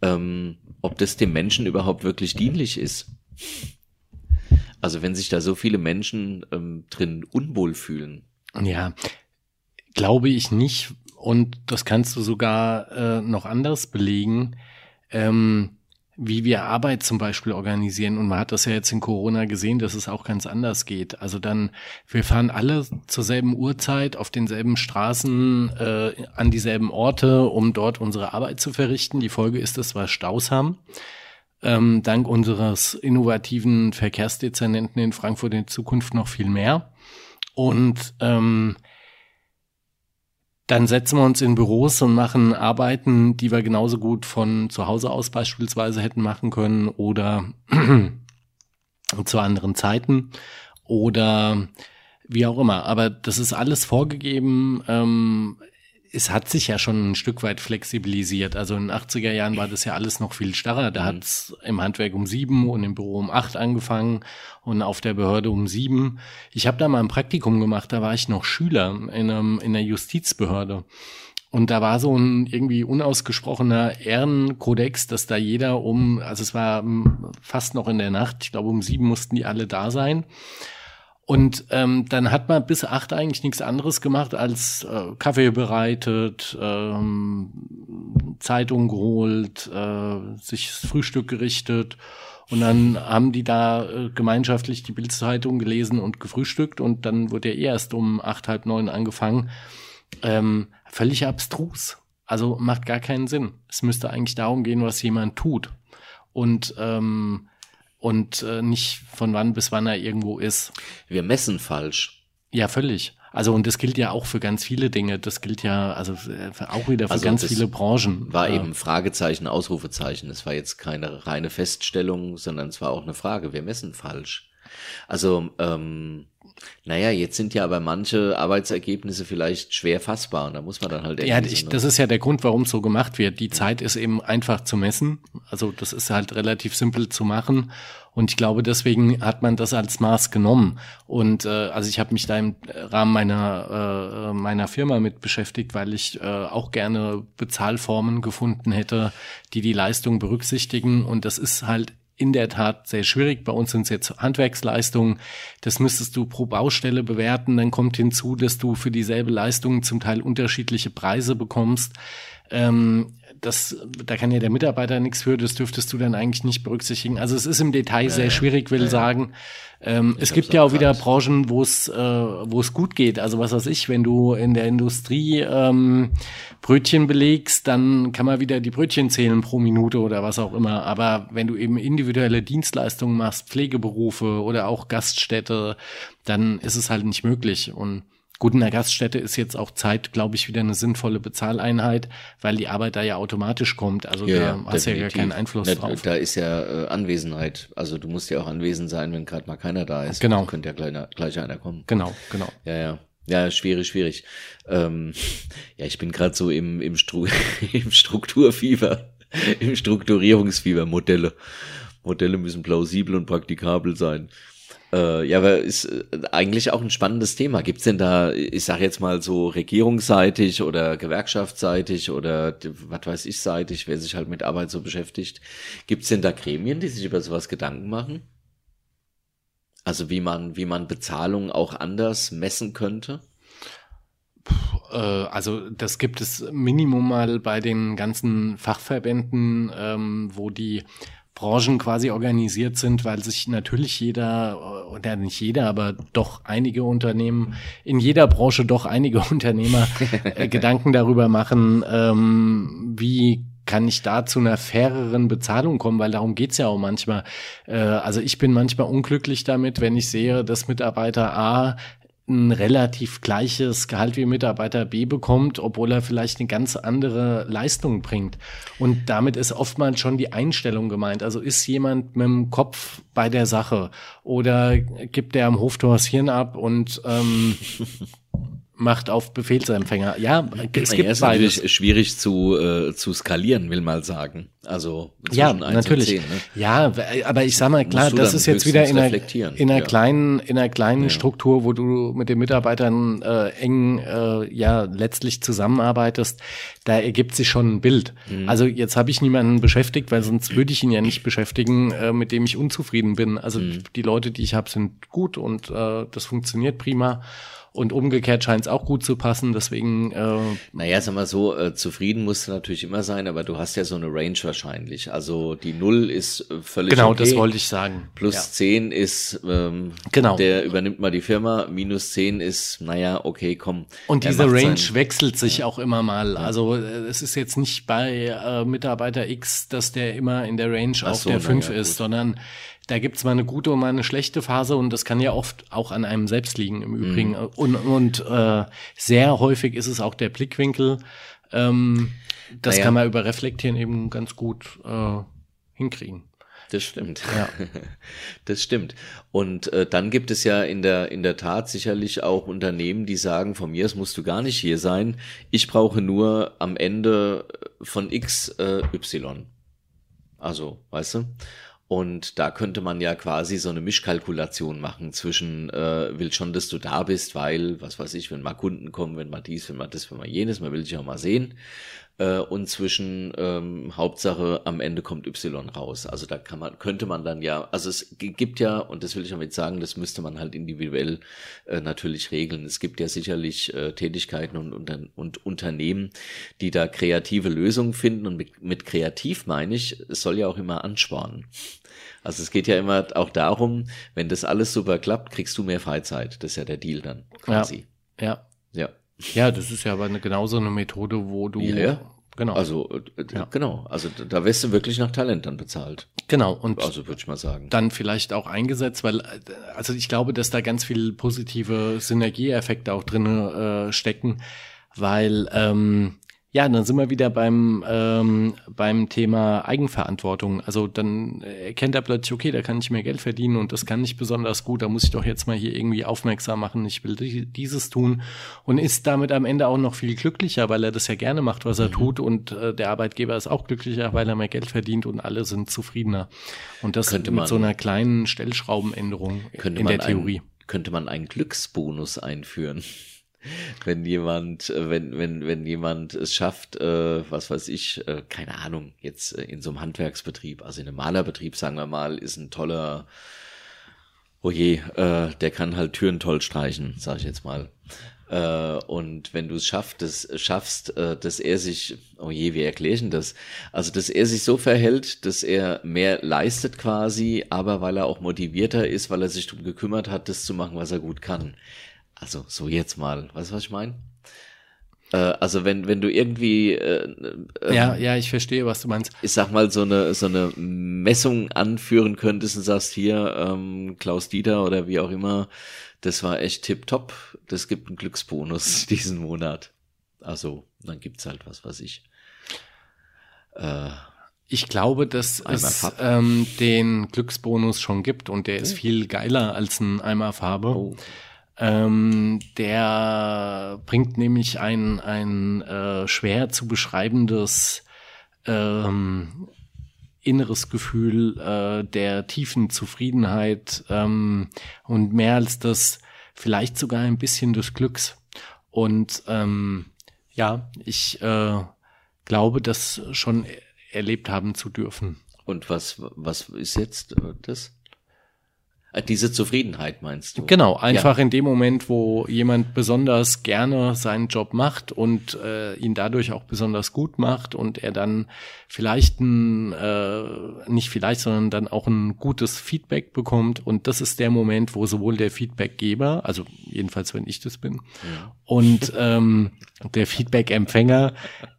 ähm, ob das dem Menschen überhaupt wirklich dienlich ist. Also wenn sich da so viele Menschen ähm, drin unwohl fühlen. Ja, glaube ich nicht. Und das kannst du sogar äh, noch anders belegen. Ähm, wie wir Arbeit zum Beispiel organisieren. Und man hat das ja jetzt in Corona gesehen, dass es auch ganz anders geht. Also dann, wir fahren alle zur selben Uhrzeit auf denselben Straßen, äh, an dieselben Orte, um dort unsere Arbeit zu verrichten. Die Folge ist, dass wir Staus haben. Ähm, dank unseres innovativen Verkehrsdezernenten in Frankfurt in Zukunft noch viel mehr. Und ähm, dann setzen wir uns in Büros und machen Arbeiten, die wir genauso gut von zu Hause aus beispielsweise hätten machen können oder zu anderen Zeiten oder wie auch immer. Aber das ist alles vorgegeben. Ähm, es hat sich ja schon ein Stück weit flexibilisiert. Also in den 80er Jahren war das ja alles noch viel starrer. Da mhm. hat es im Handwerk um sieben und im Büro um acht angefangen und auf der Behörde um sieben. Ich habe da mal ein Praktikum gemacht, da war ich noch Schüler in, einem, in der Justizbehörde. Und da war so ein irgendwie unausgesprochener Ehrenkodex, dass da jeder um, also es war fast noch in der Nacht, ich glaube um sieben mussten die alle da sein. Und ähm, dann hat man bis acht eigentlich nichts anderes gemacht als äh, Kaffee bereitet, ähm, Zeitung geholt, äh, sich das Frühstück gerichtet. Und dann haben die da äh, gemeinschaftlich die Bildzeitung gelesen und gefrühstückt und dann wurde er erst um acht, halb neun angefangen. Ähm, völlig abstrus. Also macht gar keinen Sinn. Es müsste eigentlich darum gehen, was jemand tut. Und ähm, und äh, nicht von wann bis wann er irgendwo ist. Wir messen falsch. Ja, völlig. Also und das gilt ja auch für ganz viele Dinge. Das gilt ja also äh, auch wieder für also ganz viele Branchen. War ja. eben Fragezeichen, Ausrufezeichen. Es war jetzt keine reine Feststellung, sondern es war auch eine Frage. Wir messen falsch. Also ähm, naja, jetzt sind ja aber manche Arbeitsergebnisse vielleicht schwer fassbar und da muss man dann halt Ja, ich, das ist ja der Grund, warum es so gemacht wird. Die Zeit ist eben einfach zu messen. Also das ist halt relativ simpel zu machen. Und ich glaube, deswegen hat man das als Maß genommen. Und äh, also ich habe mich da im Rahmen meiner, äh, meiner Firma mit beschäftigt, weil ich äh, auch gerne Bezahlformen gefunden hätte, die die Leistung berücksichtigen. Und das ist halt in der Tat sehr schwierig. Bei uns sind es jetzt Handwerksleistungen. Das müsstest du pro Baustelle bewerten. Dann kommt hinzu, dass du für dieselbe Leistung zum Teil unterschiedliche Preise bekommst. Ähm, das, da kann ja der Mitarbeiter nichts für, das dürftest du dann eigentlich nicht berücksichtigen. Also es ist im Detail ja, sehr schwierig, will ja, sagen. Ähm, es gibt ja auch wieder Branchen, wo es äh, wo es gut geht. Also was weiß ich, wenn du in der Industrie ähm, Brötchen belegst, dann kann man wieder die Brötchen zählen pro Minute oder was auch immer. Aber wenn du eben individuelle Dienstleistungen machst, Pflegeberufe oder auch Gaststätte, dann ist es halt nicht möglich. Und Gut, in der Gaststätte ist jetzt auch Zeit, glaube ich, wieder eine sinnvolle Bezahleinheit, weil die Arbeit da ja automatisch kommt. Also ja, da hast ja gar keinen Einfluss da, drauf. Da ist ja äh, Anwesenheit. Also du musst ja auch anwesend sein, wenn gerade mal keiner da ist. Genau. Könnte ja gleich, gleich einer kommen. Genau, genau. Ja, ja. Ja, schwierig, schwierig. Ähm, ja, ich bin gerade so im, im, Stru im Strukturfieber, im Strukturierungsfieber. Modelle. Modelle müssen plausibel und praktikabel sein. Äh, ja, aber ist äh, eigentlich auch ein spannendes Thema. Gibt's denn da, ich sage jetzt mal so regierungsseitig oder gewerkschaftsseitig oder was weiß ich seitig, wer sich halt mit Arbeit so beschäftigt, gibt's denn da Gremien, die sich über sowas Gedanken machen? Also wie man, wie man Bezahlung auch anders messen könnte? Äh, also das gibt es Minimum mal bei den ganzen Fachverbänden, ähm, wo die Branchen quasi organisiert sind, weil sich natürlich jeder, oder nicht jeder, aber doch einige Unternehmen, in jeder Branche doch einige Unternehmer äh, Gedanken darüber machen, ähm, wie kann ich da zu einer faireren Bezahlung kommen, weil darum geht's ja auch manchmal. Äh, also ich bin manchmal unglücklich damit, wenn ich sehe, dass Mitarbeiter A ein relativ gleiches Gehalt wie Mitarbeiter B bekommt, obwohl er vielleicht eine ganz andere Leistung bringt. Und damit ist oftmals schon die Einstellung gemeint. Also ist jemand mit dem Kopf bei der Sache oder gibt der am Hoftor das Hirn ab und ähm, macht auf Befehlsempfänger. Ja, es gibt ja, natürlich schwierig zu, äh, zu skalieren, will mal sagen. Also ja, natürlich. 10, ne? Ja, aber ich sag mal klar, das ist jetzt wieder in einer, in einer ja. kleinen, in einer kleinen ja. Struktur, wo du mit den Mitarbeitern äh, eng äh, ja letztlich zusammenarbeitest. Da ergibt sich schon ein Bild. Mhm. Also jetzt habe ich niemanden beschäftigt, weil sonst würde ich ihn ja nicht beschäftigen, äh, mit dem ich unzufrieden bin. Also mhm. die Leute, die ich habe, sind gut und äh, das funktioniert prima. Und umgekehrt scheint es auch gut zu passen, deswegen. Äh, naja, sag mal so, äh, zufrieden musst du natürlich immer sein, aber du hast ja so eine Range wahrscheinlich. Also die Null ist äh, völlig Genau, okay. das wollte ich sagen. Plus ja. 10 ist, ähm, genau. der übernimmt mal die Firma, minus 10 ist, naja, okay, komm. Und diese Range wechselt sich ja. auch immer mal. Also äh, es ist jetzt nicht bei äh, Mitarbeiter X, dass der immer in der Range Ach auf so, der 5 ja, ist, gut. sondern da gibt's mal eine gute und mal eine schlechte Phase und das kann ja oft auch an einem selbst liegen im Übrigen. Mhm. Und, und äh, sehr häufig ist es auch der Blickwinkel. Ähm, das naja. kann man über Reflektieren eben ganz gut äh, hinkriegen. Das stimmt. Ja. Das stimmt. Und äh, dann gibt es ja in der in der Tat sicherlich auch Unternehmen, die sagen, von mir aus musst du gar nicht hier sein. Ich brauche nur am Ende von X äh, Y. Also, weißt du? Und da könnte man ja quasi so eine Mischkalkulation machen zwischen, äh, will schon, dass du da bist, weil, was weiß ich, wenn mal Kunden kommen, wenn mal dies, wenn mal das, wenn mal jenes, man will dich auch mal sehen äh, und zwischen ähm, Hauptsache am Ende kommt Y raus. Also da kann man, könnte man dann ja, also es gibt ja, und das will ich damit sagen, das müsste man halt individuell äh, natürlich regeln. Es gibt ja sicherlich äh, Tätigkeiten und, und, und Unternehmen, die da kreative Lösungen finden. Und mit, mit kreativ meine ich, es soll ja auch immer anspornen. Also es geht ja immer auch darum, wenn das alles super klappt, kriegst du mehr Freizeit. Das ist ja der Deal dann quasi. Ja. Ja. ja. Ja, das ist ja aber eine, genauso eine Methode, wo du. Ja, ja. Genau. Also, äh, ja. genau. Also, da wirst du wirklich nach Talent dann bezahlt. Genau. Und also, würde ich mal sagen. Dann vielleicht auch eingesetzt, weil, äh, also, ich glaube, dass da ganz viel positive Synergieeffekte auch drin äh, stecken, weil, ähm, ja, dann sind wir wieder beim, ähm, beim Thema Eigenverantwortung. Also dann erkennt er plötzlich, okay, da kann ich mehr Geld verdienen und das kann nicht besonders gut, da muss ich doch jetzt mal hier irgendwie aufmerksam machen, ich will dieses tun und ist damit am Ende auch noch viel glücklicher, weil er das ja gerne macht, was er mhm. tut und äh, der Arbeitgeber ist auch glücklicher, weil er mehr Geld verdient und alle sind zufriedener. Und das könnte mit man, so einer kleinen Stellschraubenänderung in der Theorie. Ein, könnte man einen Glücksbonus einführen wenn jemand, äh, wenn, wenn, wenn jemand es schafft, äh, was weiß ich, äh, keine Ahnung, jetzt äh, in so einem Handwerksbetrieb, also in einem Malerbetrieb, sagen wir mal, ist ein toller, oh je, äh, der kann halt Türen toll streichen, sag ich jetzt mal. Äh, und wenn du es schaffst, das, schaffst, äh, dass er sich, oh je, wie erkläre ich denn das? Also, dass er sich so verhält, dass er mehr leistet quasi, aber weil er auch motivierter ist, weil er sich darum gekümmert hat, das zu machen, was er gut kann also so jetzt mal, weißt du, was ich meine? Äh, also wenn, wenn du irgendwie äh, äh, Ja, ja, ich verstehe, was du meinst. Ich sag mal, so eine, so eine Messung anführen könntest und sagst hier, ähm, Klaus Dieter oder wie auch immer, das war echt tipptopp. Das gibt einen Glücksbonus diesen Monat. Also, dann gibt's halt was, was ich. Äh, ich glaube, dass es ähm, den Glücksbonus schon gibt und der ist viel geiler als ein Eimer Farbe. Oh. Ähm, der bringt nämlich ein, ein äh, schwer zu beschreibendes ähm, inneres Gefühl äh, der tiefen Zufriedenheit ähm, und mehr als das vielleicht sogar ein bisschen des Glücks. Und ähm, ja, ich äh, glaube, das schon erlebt haben zu dürfen. Und was, was ist jetzt äh, das? Äh, diese Zufriedenheit meinst du? Genau, einfach ja. in dem Moment, wo jemand besonders gerne seinen Job macht und äh, ihn dadurch auch besonders gut macht und er dann vielleicht ein, äh, nicht vielleicht, sondern dann auch ein gutes Feedback bekommt. Und das ist der Moment, wo sowohl der Feedbackgeber, also jedenfalls wenn ich das bin, ja. und ähm, der Feedback-Empfänger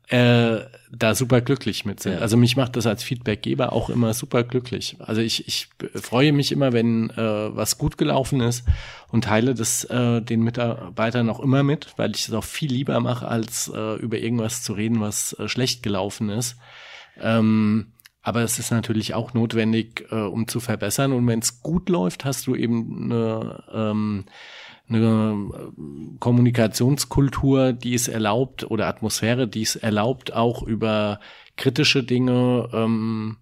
äh, da super glücklich mit sind. Ja. Also mich macht das als Feedbackgeber auch immer super glücklich. Also ich, ich freue mich immer, wenn äh, was gut gelaufen ist und teile das äh, den Mitarbeitern auch immer mit, weil ich es auch viel lieber mache, als äh, über irgendwas zu reden, was äh, schlecht gelaufen ist. Ähm, aber es ist natürlich auch notwendig, äh, um zu verbessern. Und wenn es gut läuft, hast du eben eine ähm, eine äh, Kommunikationskultur, die es erlaubt oder Atmosphäre, die es erlaubt, auch über kritische Dinge ähm,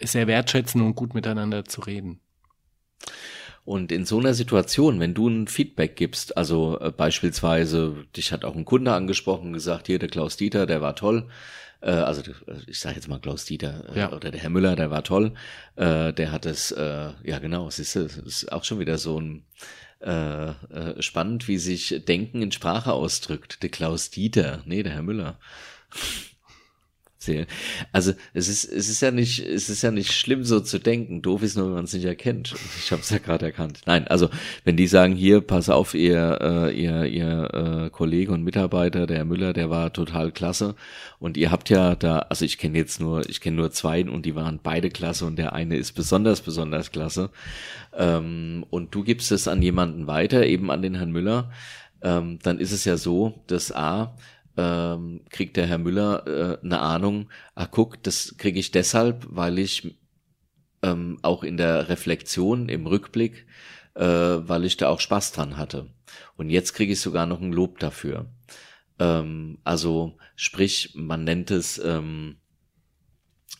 sehr wertschätzen und gut miteinander zu reden. Und in so einer Situation, wenn du ein Feedback gibst, also äh, beispielsweise, dich hat auch ein Kunde angesprochen, gesagt, hier der Klaus Dieter, der war toll, äh, also ich sage jetzt mal Klaus Dieter äh, ja. oder der Herr Müller, der war toll, äh, der hat es, äh, ja genau, es ist, es ist auch schon wieder so ein äh, äh, spannend, wie sich Denken in Sprache ausdrückt. Der Klaus Dieter, nee, der Herr Müller erzählen. Also es ist, es ist ja nicht, es ist ja nicht schlimm, so zu denken. Doof ist nur, wenn man es nicht erkennt. Ich habe es ja gerade erkannt. Nein, also wenn die sagen, hier, pass auf, ihr, äh, ihr, ihr äh, Kollege und Mitarbeiter, der Herr Müller, der war total klasse. Und ihr habt ja da, also ich kenne jetzt nur, ich kenne nur zwei und die waren beide klasse und der eine ist besonders, besonders klasse. Ähm, und du gibst es an jemanden weiter, eben an den Herrn Müller. Ähm, dann ist es ja so, dass A, ähm, kriegt der Herr Müller äh, eine Ahnung, ah guck, das kriege ich deshalb, weil ich ähm, auch in der Reflexion, im Rückblick, äh, weil ich da auch Spaß dran hatte. Und jetzt kriege ich sogar noch ein Lob dafür. Ähm, also sprich, man nennt es, ähm,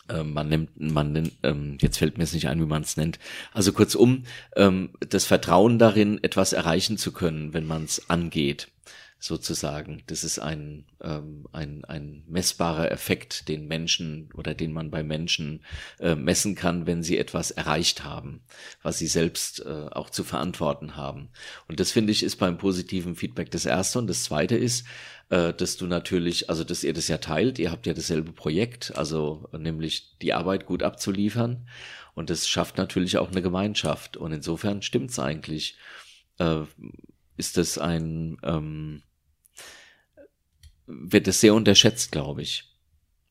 äh, man nimmt, man nennt, ähm, jetzt fällt mir es nicht ein, wie man es nennt. Also kurzum, ähm, das Vertrauen darin, etwas erreichen zu können, wenn man es angeht sozusagen. Das ist ein, ähm, ein, ein messbarer Effekt, den Menschen oder den man bei Menschen äh, messen kann, wenn sie etwas erreicht haben, was sie selbst äh, auch zu verantworten haben. Und das finde ich ist beim positiven Feedback das erste. Und das zweite ist, äh, dass du natürlich, also dass ihr das ja teilt, ihr habt ja dasselbe Projekt, also nämlich die Arbeit gut abzuliefern. Und das schafft natürlich auch eine Gemeinschaft. Und insofern stimmt's eigentlich. Ist das ein, ähm, wird es sehr unterschätzt, glaube ich.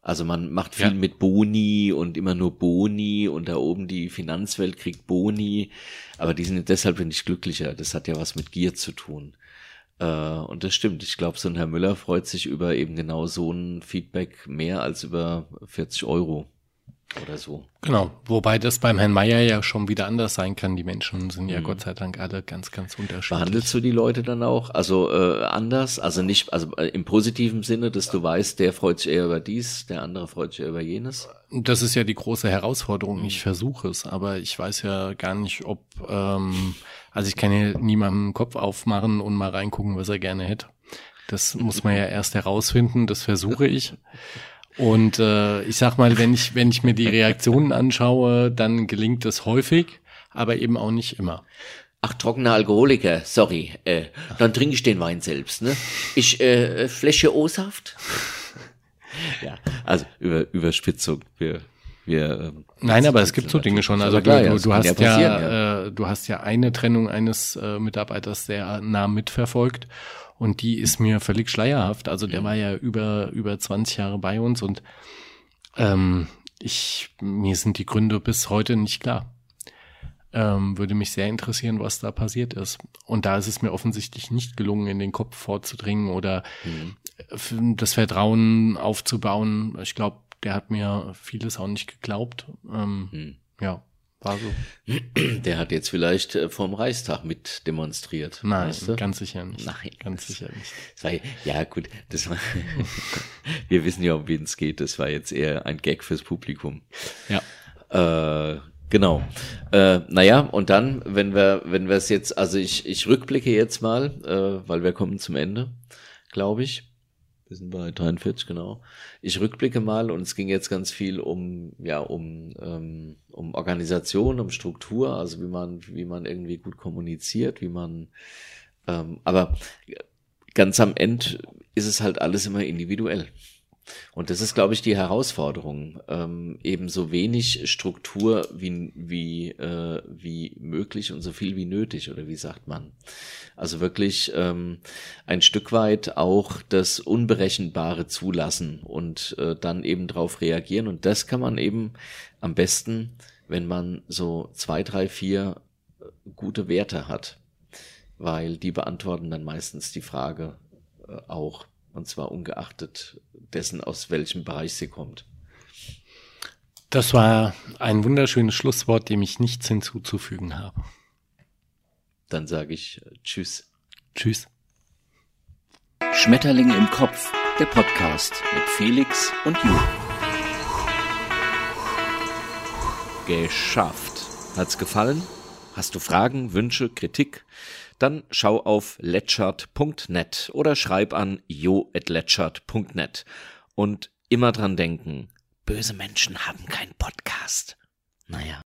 Also man macht viel ja. mit Boni und immer nur Boni und da oben die Finanzwelt kriegt Boni, aber die sind deshalb nicht glücklicher. Das hat ja was mit Gier zu tun. Äh, und das stimmt. Ich glaube, so ein Herr Müller freut sich über eben genau so ein Feedback mehr als über 40 Euro oder so. Genau, wobei das beim Herrn Meier ja schon wieder anders sein kann. Die Menschen sind ja mhm. Gott sei Dank alle ganz, ganz unterschiedlich. Behandelst du die Leute dann auch also äh, anders? Also nicht, also äh, im positiven Sinne, dass du weißt, der freut sich eher über dies, der andere freut sich eher über jenes? Das ist ja die große Herausforderung. Ich versuche es, aber ich weiß ja gar nicht, ob, ähm, also ich kann ja niemandem den Kopf aufmachen und mal reingucken, was er gerne hätte. Das muss man ja erst herausfinden, das versuche ich. Und äh, ich sag mal, wenn ich, wenn ich mir die Reaktionen anschaue, dann gelingt es häufig, aber eben auch nicht immer. Ach, trockener Alkoholiker, sorry. Äh, dann trinke ich den Wein selbst, ne? Ich äh, Fläche O-Saft. ja, also über Überspitzung. Wir, wir, ähm, Nein, aber es gibt so Dinge schon. Also klar, du, du, du hast ja, ja. Äh, du hast ja eine Trennung eines äh, Mitarbeiters sehr nah mitverfolgt und die ist mir völlig schleierhaft. Also der war ja über, über 20 Jahre bei uns und ähm, ich, mir sind die Gründe bis heute nicht klar. Ähm, würde mich sehr interessieren, was da passiert ist. Und da ist es mir offensichtlich nicht gelungen, in den Kopf vorzudringen oder mhm. das Vertrauen aufzubauen. Ich glaube, der hat mir vieles auch nicht geglaubt. Ähm, mhm. Ja. War so. Der hat jetzt vielleicht äh, vorm Reichstag mit demonstriert. Nein, weißt du? ganz sicher nicht. Nein, ganz sicher nicht. War, ja, gut, das war, wir wissen ja, um wen es geht. Das war jetzt eher ein Gag fürs Publikum. Ja. Äh, genau. Äh, naja, und dann, wenn wir, wenn wir es jetzt, also ich, ich rückblicke jetzt mal, äh, weil wir kommen zum Ende, glaube ich. Wir sind bei 43, genau. Ich rückblicke mal und es ging jetzt ganz viel um, ja, um, ähm, um Organisation, um Struktur, also wie man, wie man irgendwie gut kommuniziert, wie man, ähm, aber ganz am Ende ist es halt alles immer individuell. Und das ist, glaube ich, die Herausforderung. Ähm, eben so wenig Struktur wie, wie, äh, wie möglich und so viel wie nötig, oder wie sagt man? Also wirklich ähm, ein Stück weit auch das Unberechenbare zulassen und äh, dann eben drauf reagieren. Und das kann man eben am besten, wenn man so zwei, drei, vier äh, gute Werte hat. Weil die beantworten dann meistens die Frage äh, auch und zwar ungeachtet dessen, aus welchem Bereich sie kommt. Das war ein wunderschönes Schlusswort, dem ich nichts hinzuzufügen habe. Dann sage ich äh, Tschüss. Tschüss. Schmetterlinge im Kopf, der Podcast mit Felix und Ju. Geschafft. Hat's gefallen? Hast du Fragen, Wünsche, Kritik? Dann schau auf letchert.net oder schreib an jo@letchert.net und immer dran denken, böse Menschen haben keinen Podcast. Naja.